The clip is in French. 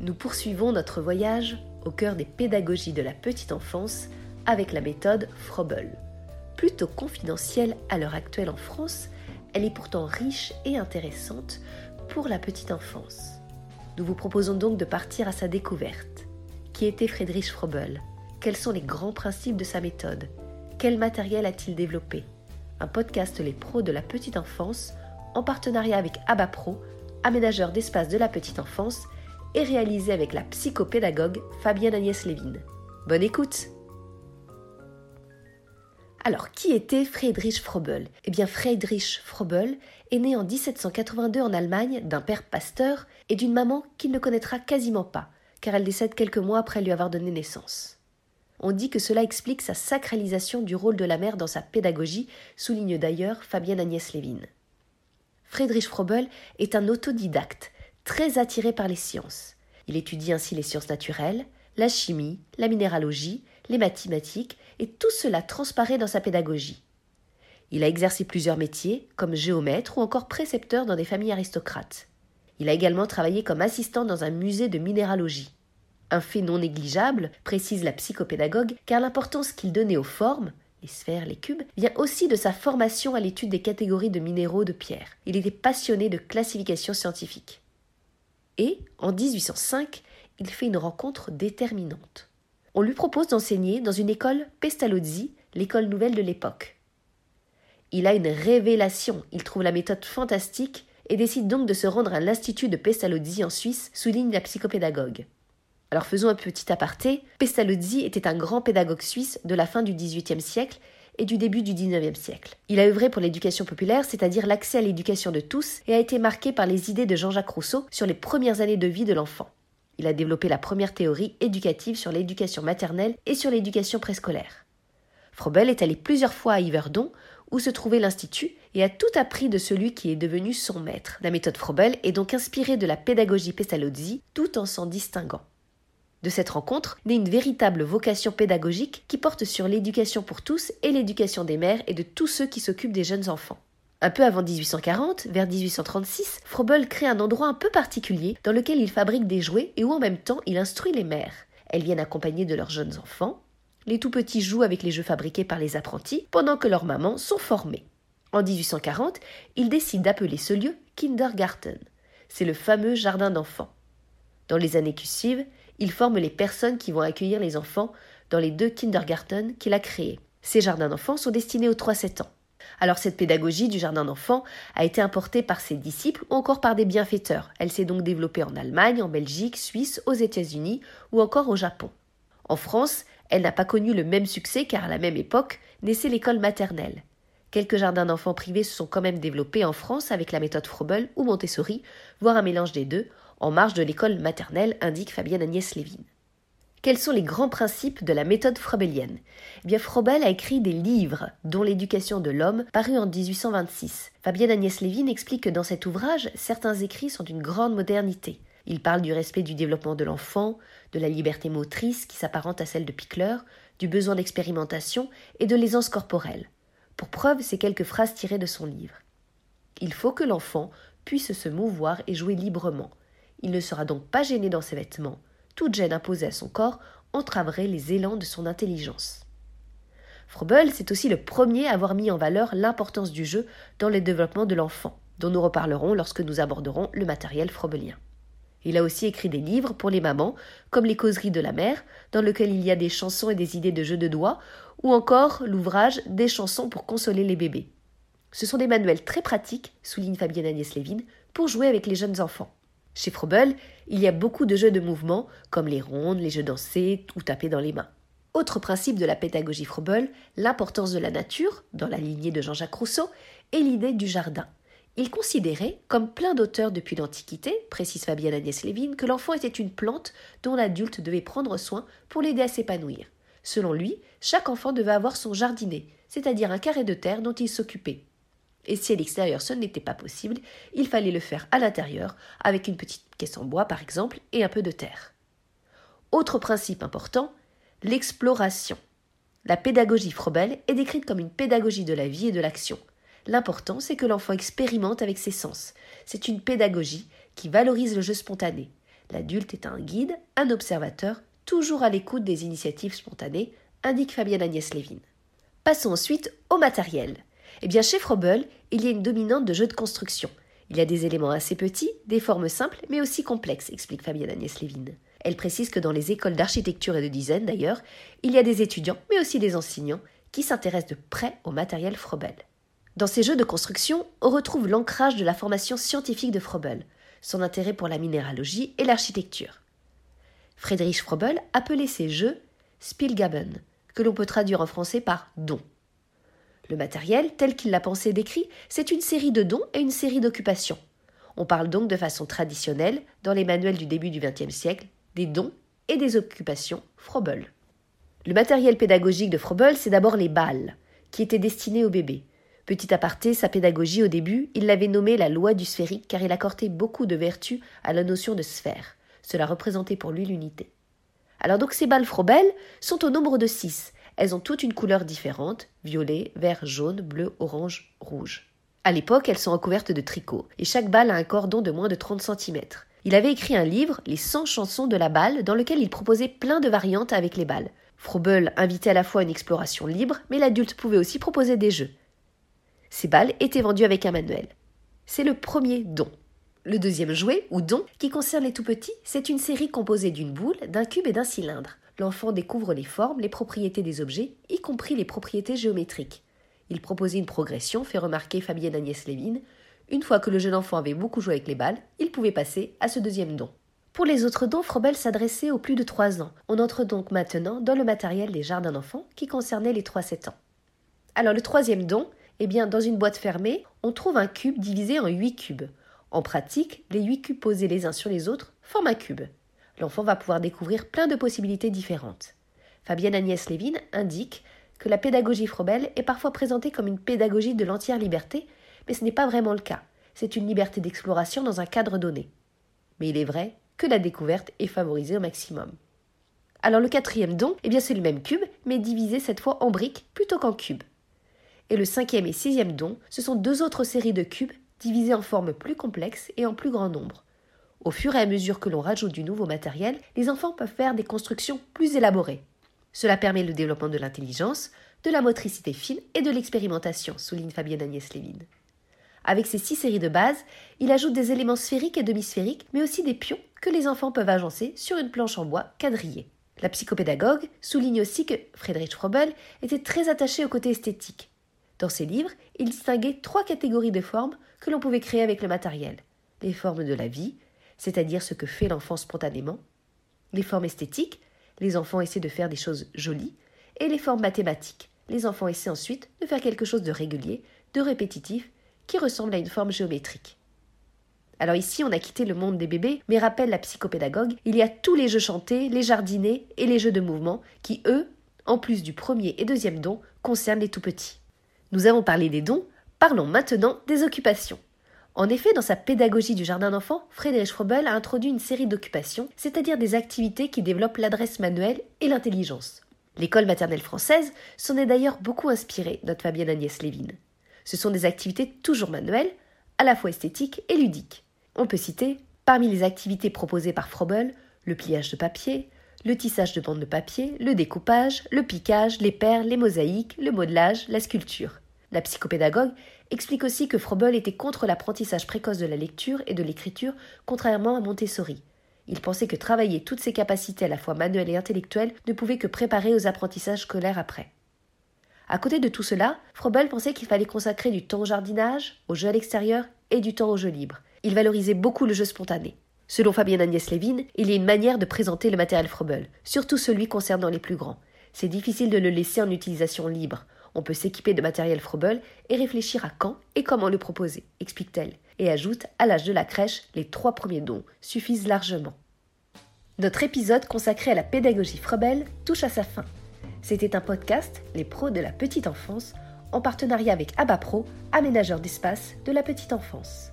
Nous poursuivons notre voyage au cœur des pédagogies de la petite enfance avec la méthode Frobel. Plutôt confidentielle à l'heure actuelle en France, elle est pourtant riche et intéressante pour la petite enfance. Nous vous proposons donc de partir à sa découverte. Qui était Friedrich Frobel? Quels sont les grands principes de sa méthode? Quel matériel a-t-il développé? Un podcast Les pros de la petite enfance en partenariat avec ABAPRO, aménageur d'espace de la petite enfance, et réalisé avec la psychopédagogue Fabienne Agnès Lévin. Bonne écoute alors, qui était Friedrich Frobel Eh bien, Friedrich Frobel est né en 1782 en Allemagne d'un père pasteur et d'une maman qu'il ne connaîtra quasiment pas, car elle décède quelques mois après lui avoir donné naissance. On dit que cela explique sa sacralisation du rôle de la mère dans sa pédagogie, souligne d'ailleurs Fabienne Agnès Lévin. Friedrich Frobel est un autodidacte, très attiré par les sciences. Il étudie ainsi les sciences naturelles, la chimie, la minéralogie, les mathématiques, et tout cela transparaît dans sa pédagogie. Il a exercé plusieurs métiers, comme géomètre ou encore précepteur dans des familles aristocrates. Il a également travaillé comme assistant dans un musée de minéralogie. Un fait non négligeable, précise la psychopédagogue, car l'importance qu'il donnait aux formes, les sphères, les cubes, vient aussi de sa formation à l'étude des catégories de minéraux de pierre. Il était passionné de classification scientifique. Et, en 1805, il fait une rencontre déterminante on lui propose d'enseigner dans une école Pestalozzi, l'école nouvelle de l'époque. Il a une révélation, il trouve la méthode fantastique et décide donc de se rendre à l'Institut de Pestalozzi en Suisse, souligne la psychopédagogue. Alors faisons un petit aparté, Pestalozzi était un grand pédagogue suisse de la fin du XVIIIe siècle et du début du XIXe siècle. Il a œuvré pour l'éducation populaire, c'est-à-dire l'accès à l'éducation de tous, et a été marqué par les idées de Jean-Jacques Rousseau sur les premières années de vie de l'enfant. Il a développé la première théorie éducative sur l'éducation maternelle et sur l'éducation préscolaire. Frobel est allé plusieurs fois à Yverdon, où se trouvait l'Institut, et a tout appris de celui qui est devenu son maître. La méthode Frobel est donc inspirée de la pédagogie Pestalozzi, tout en s'en distinguant. De cette rencontre naît une véritable vocation pédagogique qui porte sur l'éducation pour tous et l'éducation des mères et de tous ceux qui s'occupent des jeunes enfants. Un peu avant 1840, vers 1836, Frobel crée un endroit un peu particulier dans lequel il fabrique des jouets et où en même temps il instruit les mères. Elles viennent accompagnées de leurs jeunes enfants. Les tout petits jouent avec les jeux fabriqués par les apprentis pendant que leurs mamans sont formées. En 1840, il décide d'appeler ce lieu Kindergarten. C'est le fameux jardin d'enfants. Dans les années qui suivent, il forme les personnes qui vont accueillir les enfants dans les deux kindergarten qu'il a créés. Ces jardins d'enfants sont destinés aux 3-7 ans. Alors cette pédagogie du jardin d'enfants a été importée par ses disciples ou encore par des bienfaiteurs. Elle s'est donc développée en Allemagne, en Belgique, Suisse, aux États-Unis ou encore au Japon. En France, elle n'a pas connu le même succès car à la même époque naissait l'école maternelle. Quelques jardins d'enfants privés se sont quand même développés en France avec la méthode Frobel ou Montessori, voire un mélange des deux, en marge de l'école maternelle, indique Fabienne Agnès Lévin. Quels sont les grands principes de la méthode frobelienne eh bien, Frobel a écrit des livres, dont L'éducation de l'homme, paru en 1826. Fabienne Agnès Lévin explique que dans cet ouvrage, certains écrits sont d'une grande modernité. Il parle du respect du développement de l'enfant, de la liberté motrice qui s'apparente à celle de Pickler, du besoin d'expérimentation et de l'aisance corporelle. Pour preuve, ces quelques phrases tirées de son livre. Il faut que l'enfant puisse se mouvoir et jouer librement. Il ne sera donc pas gêné dans ses vêtements, toute gêne imposée à son corps entraverait les élans de son intelligence. Frobel, c'est aussi le premier à avoir mis en valeur l'importance du jeu dans le développement de l'enfant, dont nous reparlerons lorsque nous aborderons le matériel frobelien. Il a aussi écrit des livres pour les mamans, comme Les causeries de la mère, dans lequel il y a des chansons et des idées de jeux de doigts, ou encore l'ouvrage Des chansons pour consoler les bébés. Ce sont des manuels très pratiques, souligne Fabienne Agnès Lévin, pour jouer avec les jeunes enfants. Chez Frobel, il y a beaucoup de jeux de mouvement, comme les rondes, les jeux dansés ou taper dans les mains. Autre principe de la pédagogie Frobel, l'importance de la nature, dans la lignée de Jean-Jacques Rousseau, et l'idée du jardin. Il considérait, comme plein d'auteurs depuis l'Antiquité, précise Fabienne Agnès Lévin, que l'enfant était une plante dont l'adulte devait prendre soin pour l'aider à s'épanouir. Selon lui, chaque enfant devait avoir son jardinet, c'est-à-dire un carré de terre dont il s'occupait et si à l'extérieur ce n'était pas possible, il fallait le faire à l'intérieur, avec une petite caisse en bois par exemple, et un peu de terre. Autre principe important, l'exploration. La pédagogie Frobel est décrite comme une pédagogie de la vie et de l'action. L'important, c'est que l'enfant expérimente avec ses sens. C'est une pédagogie qui valorise le jeu spontané. L'adulte est un guide, un observateur, toujours à l'écoute des initiatives spontanées, indique Fabienne Agnès Lévin. Passons ensuite au matériel. Eh bien, chez Froebel, il y a une dominante de jeux de construction. Il y a des éléments assez petits, des formes simples, mais aussi complexes, explique Fabienne Agnès Lévin. Elle précise que dans les écoles d'architecture et de design, d'ailleurs, il y a des étudiants, mais aussi des enseignants, qui s'intéressent de près au matériel Froebel. Dans ces jeux de construction, on retrouve l'ancrage de la formation scientifique de Froebel, son intérêt pour la minéralogie et l'architecture. Friedrich Froebel appelait ces jeux Spielgaben, que l'on peut traduire en français par don. Le matériel, tel qu'il l'a pensé décrit, c'est une série de dons et une série d'occupations. On parle donc de façon traditionnelle, dans les manuels du début du XXe siècle, des dons et des occupations Froebel. Le matériel pédagogique de Froebel, c'est d'abord les balles, qui étaient destinés aux bébés. Petit aparté, sa pédagogie au début, il l'avait nommée la loi du sphérique car il accordait beaucoup de vertus à la notion de sphère. Cela représentait pour lui l'unité. Alors donc ces balles Froebel sont au nombre de six. Elles ont toutes une couleur différente, violet, vert, jaune, bleu, orange, rouge. À l'époque, elles sont recouvertes de tricot, et chaque balle a un cordon de moins de 30 cm. Il avait écrit un livre, Les 100 chansons de la balle, dans lequel il proposait plein de variantes avec les balles. Froebel invitait à la fois une exploration libre, mais l'adulte pouvait aussi proposer des jeux. Ces balles étaient vendues avec un manuel. C'est le premier don. Le deuxième jouet, ou don, qui concerne les tout petits, c'est une série composée d'une boule, d'un cube et d'un cylindre. L'enfant découvre les formes, les propriétés des objets, y compris les propriétés géométriques. Il proposait une progression, fait remarquer Fabienne Agnès Lévin. Une fois que le jeune enfant avait beaucoup joué avec les balles, il pouvait passer à ce deuxième don. Pour les autres dons, Frobel s'adressait aux plus de 3 ans. On entre donc maintenant dans le matériel des jardins d'enfants qui concernait les 3-7 ans. Alors le troisième don, eh bien dans une boîte fermée, on trouve un cube divisé en 8 cubes. En pratique, les huit cubes posés les uns sur les autres forment un cube. L'enfant va pouvoir découvrir plein de possibilités différentes. Fabienne Agnès Lévin indique que la pédagogie Frobel est parfois présentée comme une pédagogie de l'entière liberté, mais ce n'est pas vraiment le cas. C'est une liberté d'exploration dans un cadre donné. Mais il est vrai que la découverte est favorisée au maximum. Alors le quatrième don, eh bien c'est le même cube, mais divisé cette fois en briques plutôt qu'en cubes. Et le cinquième et sixième don, ce sont deux autres séries de cubes divisés en formes plus complexes et en plus grand nombre. Au fur et à mesure que l'on rajoute du nouveau matériel, les enfants peuvent faire des constructions plus élaborées. Cela permet le développement de l'intelligence, de la motricité fine et de l'expérimentation, souligne Fabienne Agnès Lévin. Avec ces six séries de base, il ajoute des éléments sphériques et demi-sphériques, mais aussi des pions que les enfants peuvent agencer sur une planche en bois quadrillée. La psychopédagogue souligne aussi que Friedrich Frobel était très attaché au côté esthétique. Dans ses livres, il distinguait trois catégories de formes que l'on pouvait créer avec le matériel. Les formes de la vie, c'est-à-dire ce que fait l'enfant spontanément, les formes esthétiques, les enfants essaient de faire des choses jolies, et les formes mathématiques, les enfants essaient ensuite de faire quelque chose de régulier, de répétitif, qui ressemble à une forme géométrique. Alors ici, on a quitté le monde des bébés, mais rappelle la psychopédagogue, il y a tous les jeux chantés, les jardinés et les jeux de mouvement qui, eux, en plus du premier et deuxième don, concernent les tout petits. Nous avons parlé des dons, Parlons maintenant des occupations. En effet, dans sa pédagogie du jardin d'enfants, Friedrich Froebel a introduit une série d'occupations, c'est-à-dire des activités qui développent l'adresse manuelle et l'intelligence. L'école maternelle française s'en est d'ailleurs beaucoup inspirée, note Fabienne Agnès Lévin. Ce sont des activités toujours manuelles, à la fois esthétiques et ludiques. On peut citer, parmi les activités proposées par Froebel, le pliage de papier, le tissage de bandes de papier, le découpage, le piquage, les perles, les mosaïques, le modelage, la sculpture. La psychopédagogue explique aussi que Froebel était contre l'apprentissage précoce de la lecture et de l'écriture, contrairement à Montessori. Il pensait que travailler toutes ses capacités à la fois manuelles et intellectuelles ne pouvait que préparer aux apprentissages scolaires après. À côté de tout cela, Froebel pensait qu'il fallait consacrer du temps au jardinage, au jeu à l'extérieur et du temps au jeu libre. Il valorisait beaucoup le jeu spontané. Selon Fabienne Agnès Lévin, il y a une manière de présenter le matériel Froebel, surtout celui concernant les plus grands. C'est difficile de le laisser en utilisation libre. On peut s'équiper de matériel Froebel et réfléchir à quand et comment le proposer, explique-t-elle, et ajoute à l'âge de la crèche, les trois premiers dons suffisent largement. Notre épisode consacré à la pédagogie Froebel touche à sa fin. C'était un podcast, Les pros de la petite enfance, en partenariat avec ABAPRO, aménageur d'espace de la petite enfance.